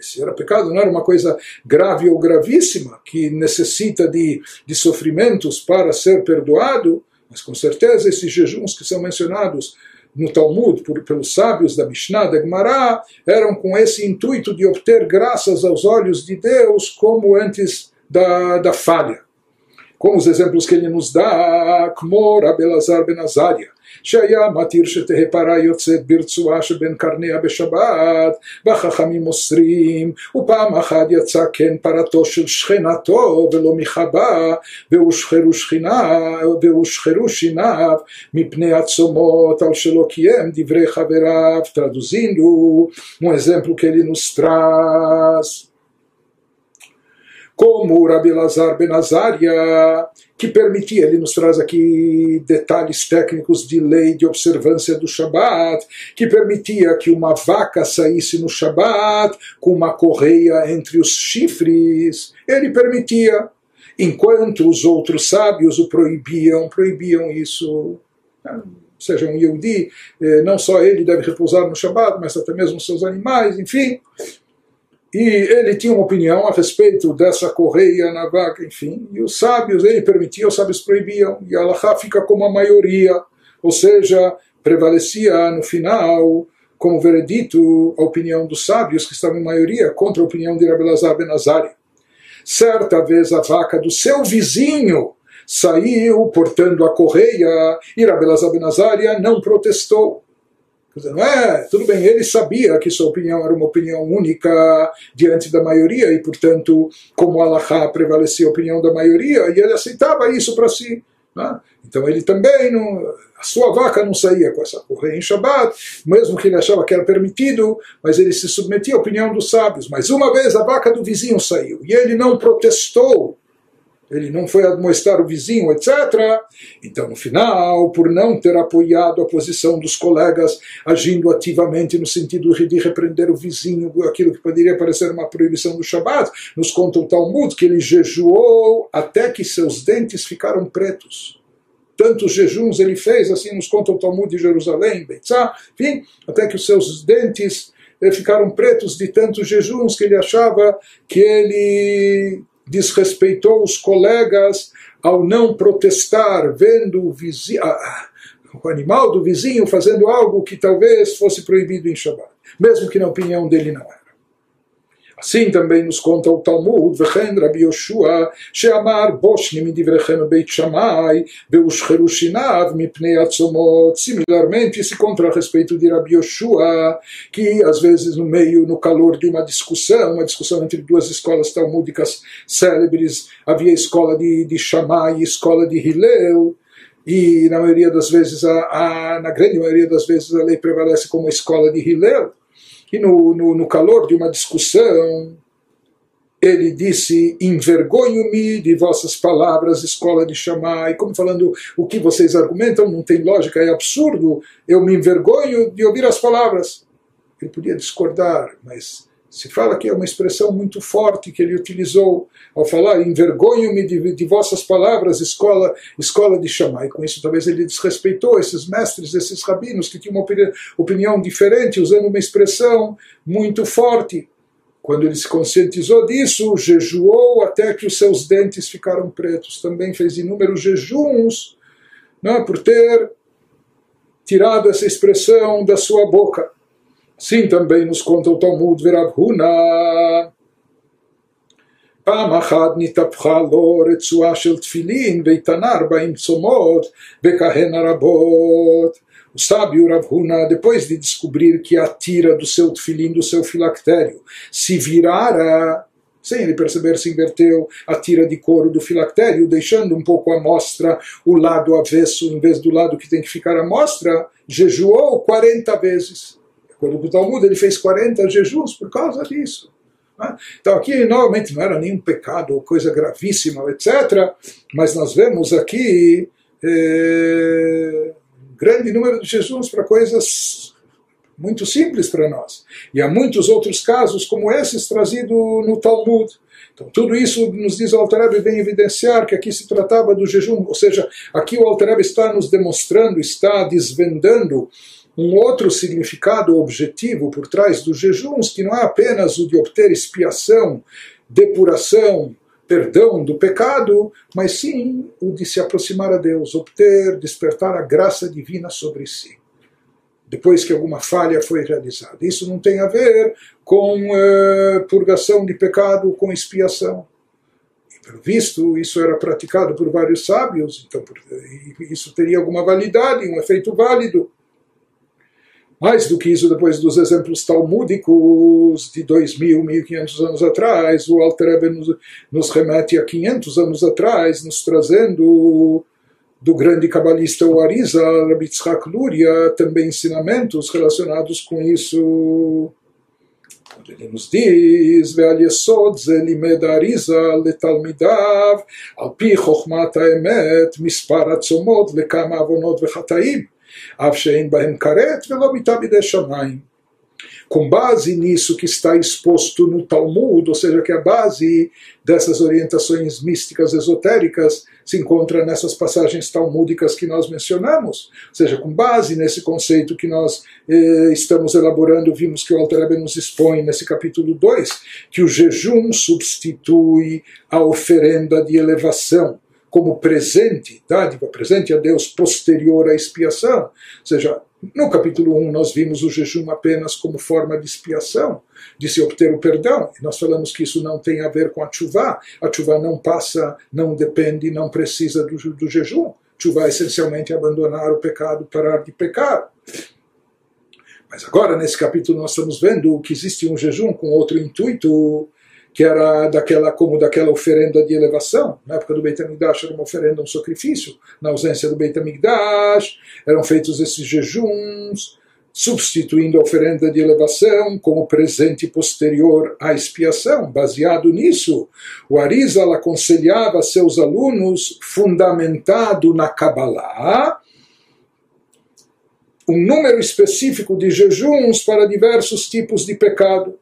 se era pecado, não era uma coisa grave ou gravíssima, que necessita de, de sofrimentos para ser perdoado, mas com certeza esses jejuns que são mencionados no Talmud por, pelos sábios da Mishnah, da Gemara, eram com esse intuito de obter graças aos olhos de Deus, como antes da, da falha Como os exemplos que ele nos dá, Kmor Abelazar Ben Azaria, שהיה מתיר שתהא פרה יוצאת ברצועה שבין קרניה בשבת, והחכמים מוסרים, ופעם אחת יצא כן פרתו של שכנתו ולא מחבה, והושחרו שכיניו, והושחרו שיניו מפני הצומות על שלא קיים דברי חבריו. Traduzindo, um exemplo que ele nos traz. Como Rabi Lazar Ben Azaria, que permitia, ele nos traz aqui detalhes técnicos de lei de observância do Shabat, que permitia que uma vaca saísse no Shabat com uma correia entre os chifres, ele permitia, enquanto os outros sábios o proibiam, proibiam isso. Seja um Yehudi, eh, não só ele deve repousar no Shabat, mas até mesmo seus animais, enfim. E ele tinha uma opinião a respeito dessa correia na vaca, enfim. E os sábios, ele permitia, os sábios proibiam. E Allahá fica como a maioria. Ou seja, prevalecia no final, como veredito, a opinião dos sábios, que estavam em maioria, contra a opinião de Rabelazar Benazari. Certa vez a vaca do seu vizinho saiu portando a correia e Rabelazar Benazaria não protestou. Não é, tudo bem, ele sabia que sua opinião era uma opinião única diante da maioria e, portanto, como Allah prevalecia a opinião da maioria, e ele aceitava isso para si. Né? Então ele também, não, a sua vaca não saía com essa correia em Shabbat, mesmo que ele achava que era permitido, mas ele se submetia à opinião dos sábios. Mas uma vez a vaca do vizinho saiu e ele não protestou ele não foi admoestar o vizinho, etc. Então, no final, por não ter apoiado a posição dos colegas, agindo ativamente no sentido de repreender o vizinho, aquilo que poderia parecer uma proibição do Shabat, nos conta o Talmud que ele jejuou até que seus dentes ficaram pretos. Tantos jejuns ele fez, assim nos conta o Talmud de Jerusalém, Beitzá, enfim, até que os seus dentes ficaram pretos de tantos jejuns que ele achava que ele desrespeitou os colegas ao não protestar, vendo o, vizinho, o animal do vizinho fazendo algo que talvez fosse proibido em Shabbat, mesmo que na opinião dele não era. Assim também nos conta o Talmud, Vechen Rabbi Yoshua, Sheamar de Vrechem Beit Shammai, Beushcherushinav, Mipnei Atzomot. Similarmente, se conta a respeito de Rabbi Yoshua, que às vezes no meio, no calor de uma discussão, uma discussão entre duas escolas talmúdicas célebres, havia escola de, de Shammai e escola de Hillel, e na maioria das vezes, a, a, na grande maioria das vezes, a lei prevalece como a escola de Hillel e no, no, no calor de uma discussão, ele disse: Envergonho-me de vossas palavras, escola de Shammai. Como falando, o que vocês argumentam não tem lógica, é absurdo. Eu me envergonho de ouvir as palavras. Ele podia discordar, mas se fala que é uma expressão muito forte que ele utilizou ao falar envergonho-me de, de, vossas palavras, escola, escola de Shammai. Com isso, talvez ele desrespeitou esses mestres, esses rabinos que tinham uma opinião diferente, usando uma expressão muito forte. Quando ele se conscientizou disso, jejuou até que os seus dentes ficaram pretos. Também fez inúmeros jejuns não, é, por ter tirado essa expressão da sua boca. Sim, também nos conta o Talmud Verav Huna. פעם אחת נתהפכה לו רצועה של תפילין והתענה ארבעים צומות וכהנה רבות. O sábio Rav Huna, depois de descobrir que a tira do seu tefilim, do seu filactério, se virara, sem ele perceber, se inverteu a tira de couro do filactério, deixando um pouco à mostra o lado avesso, em vez do lado que tem que ficar à mostra, jejuou 40 vezes. Quando o Talmud ele fez 40 jejuns por causa disso. Né? Então aqui normalmente não era nenhum pecado ou coisa gravíssima, etc. Mas nós vemos aqui é, um grande número de jejuns para coisas muito simples para nós. E há muitos outros casos como esses trazidos no Talmud. Então, tudo isso nos diz o Altareb vem evidenciar que aqui se tratava do jejum, ou seja, aqui o Altareb está nos demonstrando, está desvendando um outro significado objetivo por trás dos jejuns, que não é apenas o de obter expiação, depuração, perdão do pecado, mas sim o de se aproximar a Deus, obter, despertar a graça divina sobre si. Depois que alguma falha foi realizada. Isso não tem a ver com uh, purgação de pecado, com expiação. Pelo visto, isso era praticado por vários sábios, então por, isso teria alguma validade, um efeito válido. Mais do que isso, depois dos exemplos talmúdicos de 2.000, 1.500 anos atrás, o Alter Rebbe nos, nos, remete a 500 anos atrás, nos trazendo do grande cabalista Oariza, Rabbi Tzchak Luria, também ensinamentos relacionados com isso. Ele nos diz, ועל יסוד זה לימד האריזה לתלמידיו, על פי חוכמת האמת, מספר הצומות לכמה עוונות וחטאים com base nisso que está exposto no Talmud, ou seja, que a base dessas orientações místicas esotéricas se encontra nessas passagens talmúdicas que nós mencionamos. Ou seja, com base nesse conceito que nós eh, estamos elaborando, vimos que o Altareb nos expõe nesse capítulo 2, que o jejum substitui a oferenda de elevação como presente, dádiva, presente a Deus posterior à expiação. Ou seja, no capítulo 1 nós vimos o jejum apenas como forma de expiação, de se obter o perdão. E nós falamos que isso não tem a ver com a chuva. A chuva não passa, não depende, não precisa do, do jejum. Chuva é essencialmente abandonar o pecado, parar de pecar. Mas agora, nesse capítulo, nós estamos vendo que existe um jejum com outro intuito, que era daquela como daquela oferenda de elevação. Na época do Beit HaMikdash era uma oferenda, um sacrifício. Na ausência do Beit HaMikdash eram feitos esses jejuns, substituindo a oferenda de elevação como presente posterior à expiação. Baseado nisso, o Arizal aconselhava seus alunos, fundamentado na Kabbalah, um número específico de jejuns para diversos tipos de pecado.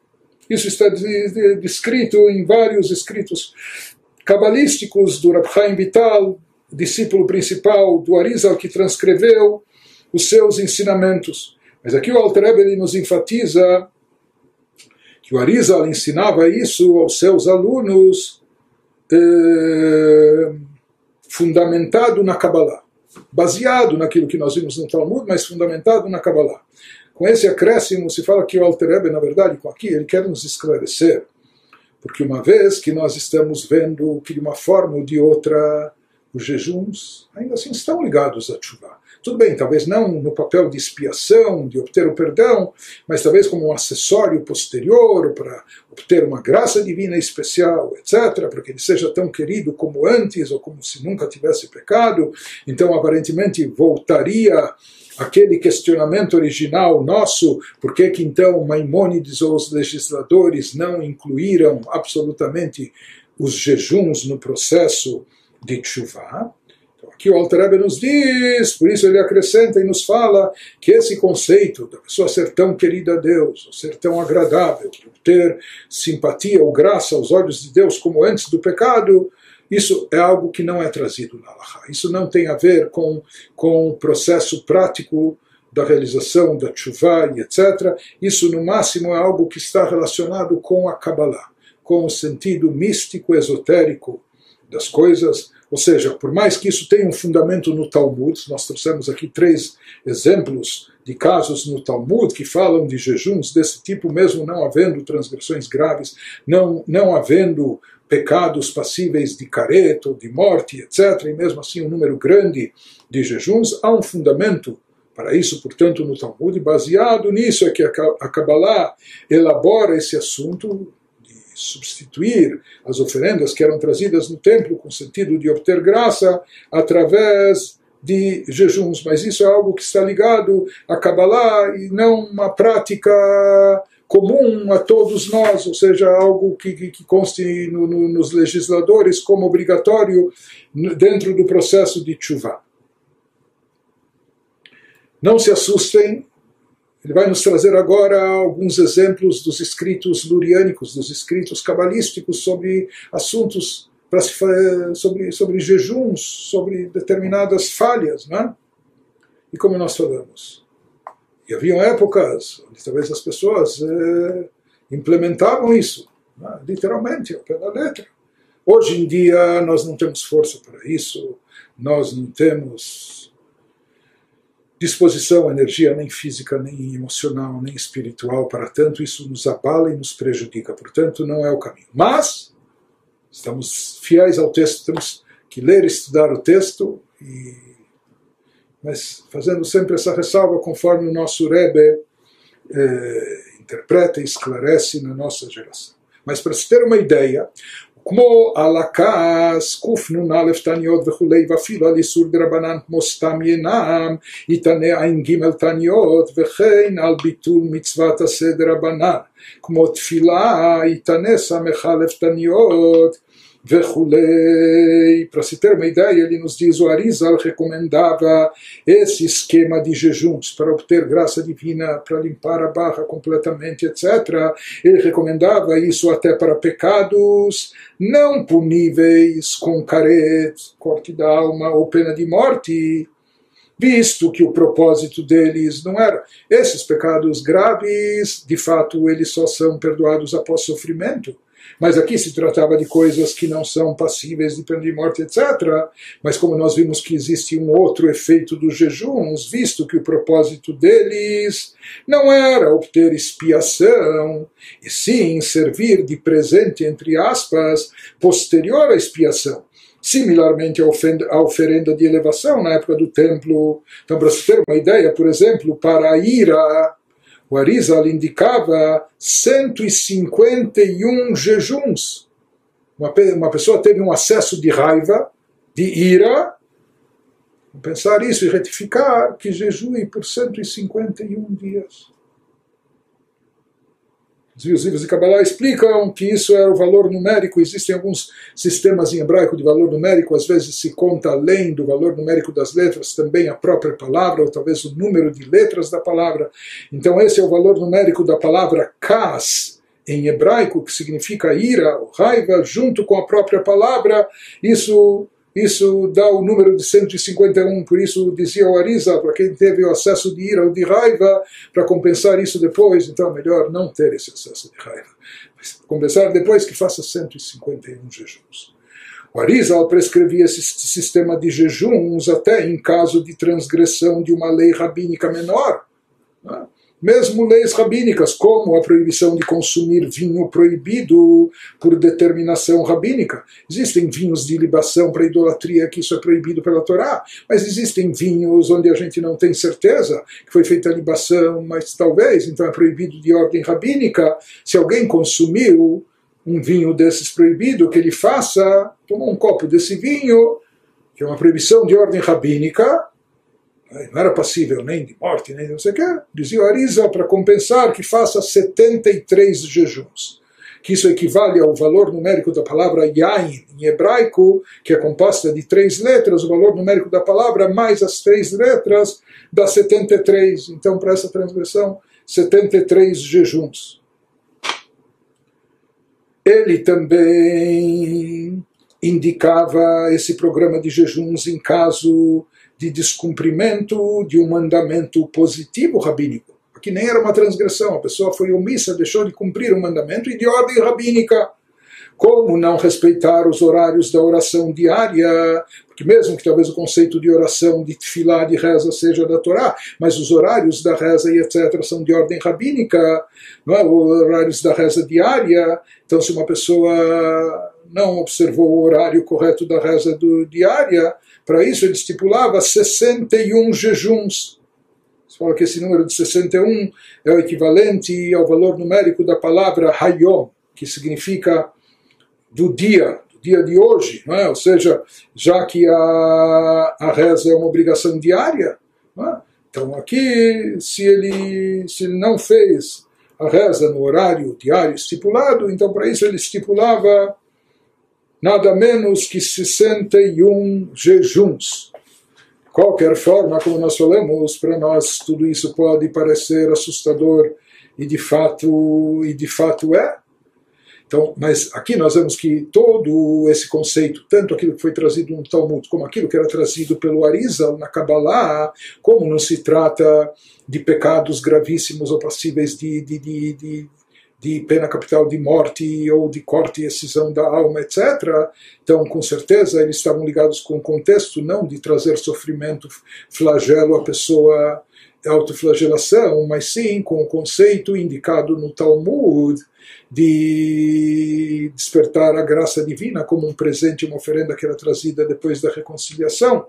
Isso está descrito em vários escritos cabalísticos do Rab Chaim Vital, discípulo principal do Arizal, que transcreveu os seus ensinamentos. Mas aqui o Alter nos enfatiza que o Arizal ensinava isso aos seus alunos eh, fundamentado na Kabbalah, baseado naquilo que nós vimos no Talmud, mas fundamentado na Kabbalah. Com esse acréscimo, se fala que o Alter na verdade, com aqui, ele quer nos esclarecer, porque uma vez que nós estamos vendo que de uma forma ou de outra os jejuns ainda assim estão ligados a chuva. Tudo bem, talvez não no papel de expiação, de obter o perdão, mas talvez como um acessório posterior para obter uma graça divina especial, etc., para que ele seja tão querido como antes ou como se nunca tivesse pecado. Então, aparentemente, voltaria aquele questionamento original nosso, por que que então Maimônides ou os legisladores não incluíram absolutamente os jejuns no processo de chuva? Então, aqui o Alter nos diz, por isso ele acrescenta e nos fala que esse conceito da pessoa ser tão querida a Deus, ser tão agradável, ter simpatia ou graça aos olhos de Deus como antes do pecado, isso é algo que não é trazido na Allahá. Isso não tem a ver com, com o processo prático da realização da chuva e etc. Isso, no máximo, é algo que está relacionado com a Kabbalah, com o sentido místico, esotérico das coisas. Ou seja, por mais que isso tenha um fundamento no Talmud, nós trouxemos aqui três exemplos de casos no Talmud que falam de jejuns desse tipo, mesmo não havendo transgressões graves, não, não havendo pecados passíveis de careta ou de morte, etc., e mesmo assim um número grande de jejuns, há um fundamento para isso, portanto, no Talmud, baseado nisso é que a Kabbalah elabora esse assunto de substituir as oferendas que eram trazidas no templo com sentido de obter graça através de jejuns, mas isso é algo que está ligado a Kabbalah e não uma prática comum a todos nós, ou seja, algo que, que, que conste no, no, nos legisladores como obrigatório dentro do processo de chuva. Não se assustem, ele vai nos trazer agora alguns exemplos dos escritos luriânicos, dos escritos cabalísticos sobre assuntos para sobre, sobre jejuns, sobre determinadas falhas, né? E como nós falamos, e haviam épocas onde talvez as pessoas eh, implementavam isso, né? literalmente, ao pé da letra. Hoje em dia nós não temos força para isso, nós não temos disposição, energia nem física, nem emocional, nem espiritual para tanto, isso nos abala e nos prejudica, portanto não é o caminho. Mas estamos fiéis ao texto, temos que ler e estudar o texto, e, mas fazendo sempre essa ressalva conforme o nosso Rebbe eh, interpreta e esclarece na nossa geração. Mas para se ter uma ideia, כמו על הכעס, קנ"א תניות וכולי, ואפילו על איסור דרבנן כמו סתם ינם, יתנה ע"ג תניות, וכן על ביטול מצוות עשה דרבנן, כמו תפילה, יתנה ס"א תניות, Verhulei. Para se ter uma ideia, ele nos diz: o Arizal recomendava esse esquema de jejuns para obter graça divina, para limpar a barra completamente, etc. Ele recomendava isso até para pecados não puníveis com caret, corte da alma ou pena de morte visto que o propósito deles não era. Esses pecados graves, de fato, eles só são perdoados após sofrimento. Mas aqui se tratava de coisas que não são passíveis de pena de morte, etc. Mas como nós vimos que existe um outro efeito dos jejuns, visto que o propósito deles não era obter expiação, e sim servir de presente, entre aspas, posterior à expiação similarmente à oferenda de elevação na época do templo. Então, para se ter uma ideia, por exemplo, para a ira o Arizal indicava 151 jejuns. Uma, uma pessoa teve um acesso de raiva, de ira, pensar isso e retificar que jejue por 151 dias. Os de Kabbalah explicam que isso é o valor numérico. Existem alguns sistemas em hebraico de valor numérico, às vezes se conta além do valor numérico das letras também a própria palavra, ou talvez o número de letras da palavra. Então, esse é o valor numérico da palavra kas, em hebraico, que significa ira, raiva, junto com a própria palavra. Isso isso dá o número de 151, por isso dizia o Arisa, para quem teve o acesso de ira ou de raiva, para compensar isso depois, então melhor não ter esse acesso de raiva. Mas compensar depois que faça 151 jejuns. O Arizal prescrevia esse sistema de jejuns até em caso de transgressão de uma lei rabínica menor. Né? Mesmo leis rabínicas, como a proibição de consumir vinho proibido por determinação rabínica. Existem vinhos de libação para idolatria, que isso é proibido pela Torá, mas existem vinhos onde a gente não tem certeza que foi feita a libação, mas talvez, então é proibido de ordem rabínica. Se alguém consumiu um vinho desses proibido, que ele faça, toma um copo desse vinho, que é uma proibição de ordem rabínica, não era passível nem de morte, nem de não sei o que, dizia o Arisa para compensar que faça 73 jejuns. Que isso equivale ao valor numérico da palavra Yain em hebraico, que é composta de três letras, o valor numérico da palavra mais as três letras dá 73. Então, para essa transgressão, 73 jejuns. Ele também indicava esse programa de jejuns em caso de descumprimento de um mandamento positivo rabínico. Aqui nem era uma transgressão, a pessoa foi omissa, deixou de cumprir um mandamento e de ordem rabínica. Como não respeitar os horários da oração diária? Porque mesmo que talvez o conceito de oração, de tefilá, de reza seja da Torá, mas os horários da reza e etc. são de ordem rabínica, não é? os horários da reza diária. Então, se uma pessoa não observou o horário correto da reza do, diária, para isso ele estipulava 61 jejuns. Você fala que esse número de 61 é o equivalente ao valor numérico da palavra Hayom, que significa do dia, do dia de hoje. É? Ou seja, já que a, a reza é uma obrigação diária, é? então aqui, se ele, se ele não fez a reza no horário diário estipulado, então para isso ele estipulava nada menos que 61 jejuns. De qualquer forma, como nós falamos, para nós tudo isso pode parecer assustador e de fato e de fato é. Então, mas aqui nós vemos que todo esse conceito, tanto aquilo que foi trazido no Talmud, como aquilo que era trazido pelo Arizal na Kabbalah, como não se trata de pecados gravíssimos ou passíveis de, de, de, de de pena capital de morte ou de corte e excisão da alma, etc. Então, com certeza, eles estavam ligados com o contexto não de trazer sofrimento, flagelo à pessoa, autoflagelação, mas sim com o conceito indicado no Talmud de despertar a graça divina como um presente, uma oferenda que era trazida depois da reconciliação.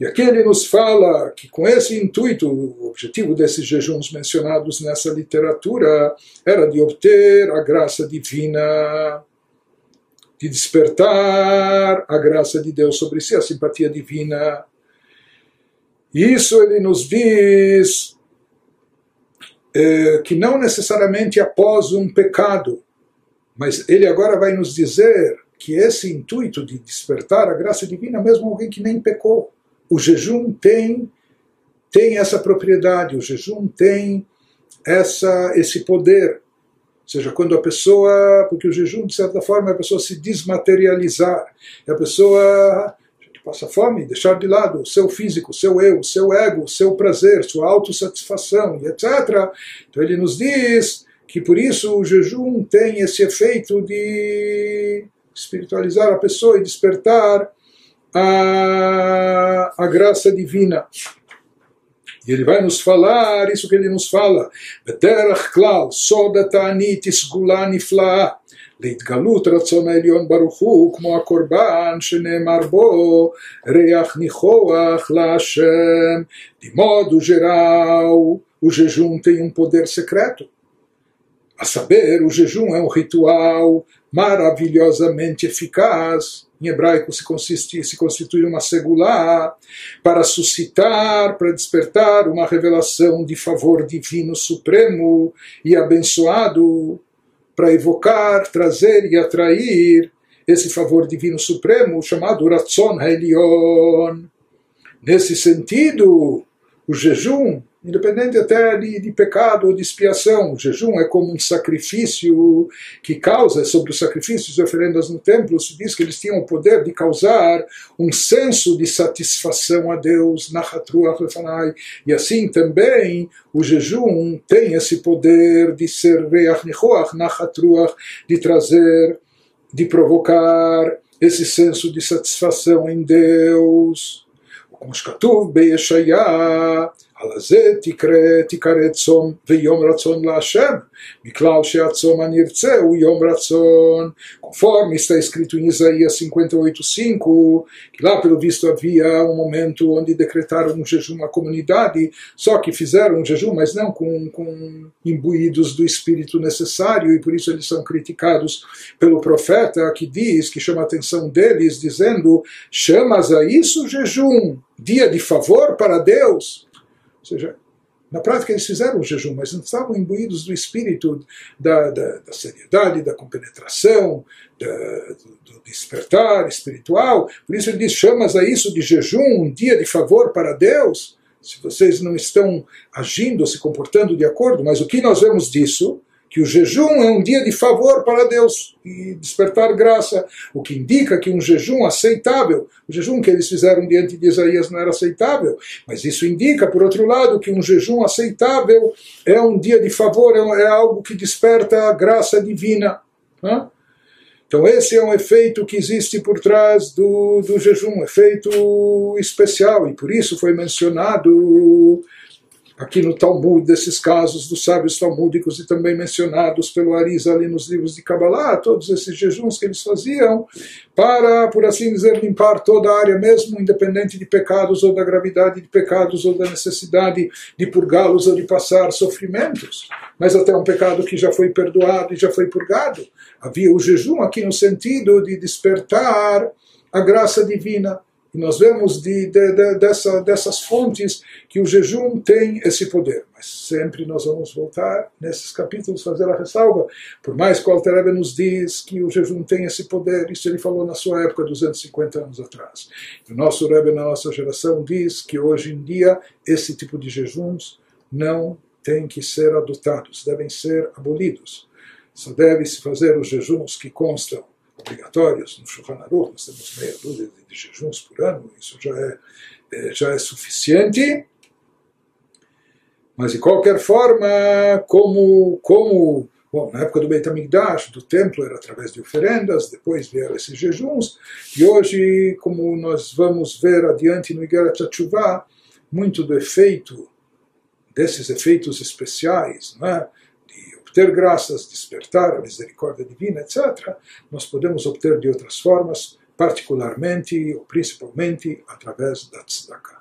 E aqui ele nos fala que com esse intuito, o objetivo desses jejuns mencionados nessa literatura era de obter a graça divina, de despertar a graça de Deus sobre si, a simpatia divina. Isso ele nos diz é, que não necessariamente após um pecado, mas ele agora vai nos dizer que esse intuito de despertar a graça divina, mesmo alguém que nem pecou, o jejum tem, tem essa propriedade, o jejum tem essa, esse poder. Ou seja, quando a pessoa, porque o jejum, de certa forma, é a pessoa se desmaterializar, é a pessoa passa fome, deixar de lado o seu físico, o seu eu, o seu ego, o seu prazer, sua autossatisfação e etc. Então ele nos diz que por isso o jejum tem esse efeito de espiritualizar a pessoa e despertar a, a graça divina. E ele vai nos falar isso que ele nos fala. בדרך כלל, סוד התענית היא סגולה נפלאה. להתגלות רצון העליון ברוך הוא, כמו הקורבן שנאמר בו, ריח ניחוח להשם. De modo geral, o jejum tem um poder secreto. A saber, o jejum é um ritual maravilhosamente eficaz em hebraico se, consiste, se constitui uma segulá, para suscitar, para despertar uma revelação de favor divino supremo e abençoado, para evocar, trazer e atrair esse favor divino supremo chamado Ratzon Helion. Nesse sentido, o jejum independente até de, de, pecado ou de expiação. O jejum é como um sacrifício que causa, sobre os sacrifícios e oferendas no templo, se diz que eles tinham o poder de causar um senso de satisfação a Deus, e assim também o jejum tem esse poder de ser de trazer, de provocar esse senso de satisfação em Deus. כמו שכתוב בישעיה על הזה תקרא, תקרא צום ויום רצון להשם, מכלל שהצום הנרצה הוא יום רצון, conforme está escrito em Isaías 58:5, que lá pelo visto havia um momento onde decretaram um jejum à comunidade, só que fizeram um jejum, mas não com, com imbuídos do espírito necessário, e por isso eles são criticados pelo profeta que diz, que chama a atenção deles, dizendo: chamas a isso jejum, dia de favor para Deus? Seja, na prática eles fizeram o jejum, mas não estavam imbuídos do espírito da, da, da seriedade, da compenetração, da, do, despertar espiritual. Por isso ele diz: chamas a isso de jejum, um dia de favor para Deus. Se vocês não estão agindo, se comportando de acordo, mas o que nós vemos disso? Que o jejum é um dia de favor para Deus e despertar graça, o que indica que um jejum aceitável, o jejum que eles fizeram diante de Isaías não era aceitável, mas isso indica, por outro lado, que um jejum aceitável é um dia de favor, é, é algo que desperta a graça divina. Né? Então esse é um efeito que existe por trás do, do jejum, um efeito especial, e por isso foi mencionado aqui no Talmud, desses casos dos sábios talmúdicos e também mencionados pelo Arisa ali nos livros de Kabbalah, todos esses jejuns que eles faziam para, por assim dizer, limpar toda a área mesmo, independente de pecados ou da gravidade de pecados ou da necessidade de purgá-los ou de passar sofrimentos. Mas até um pecado que já foi perdoado e já foi purgado. Havia o jejum aqui no sentido de despertar a graça divina e nós vemos de, de, de, dessa, dessas fontes que o jejum tem esse poder. Mas sempre nós vamos voltar nesses capítulos fazer a ressalva. Por mais que o Alter nos diz que o jejum tem esse poder, isso ele falou na sua época, 250 anos atrás. o nosso Rebbe, na nossa geração, diz que hoje em dia esse tipo de jejuns não tem que ser adotados, devem ser abolidos. Só deve-se fazer os jejuns que constam obrigatórios no Shulchan Aruch, nós temos meia dúzia de, jejuns por ano, isso já é, é, já é suficiente. Mas de qualquer forma, como, como bom, na época do Beit HaMikdash, do templo, era através de oferendas, depois vieram esses jejuns, e hoje, como nós vamos ver adiante no Igeret HaTshuvah, muito do efeito, desses efeitos especiais, não é? Obter graças, despertar a misericórdia divina, etc., nós podemos obter de outras formas, particularmente ou principalmente através da tzedakah.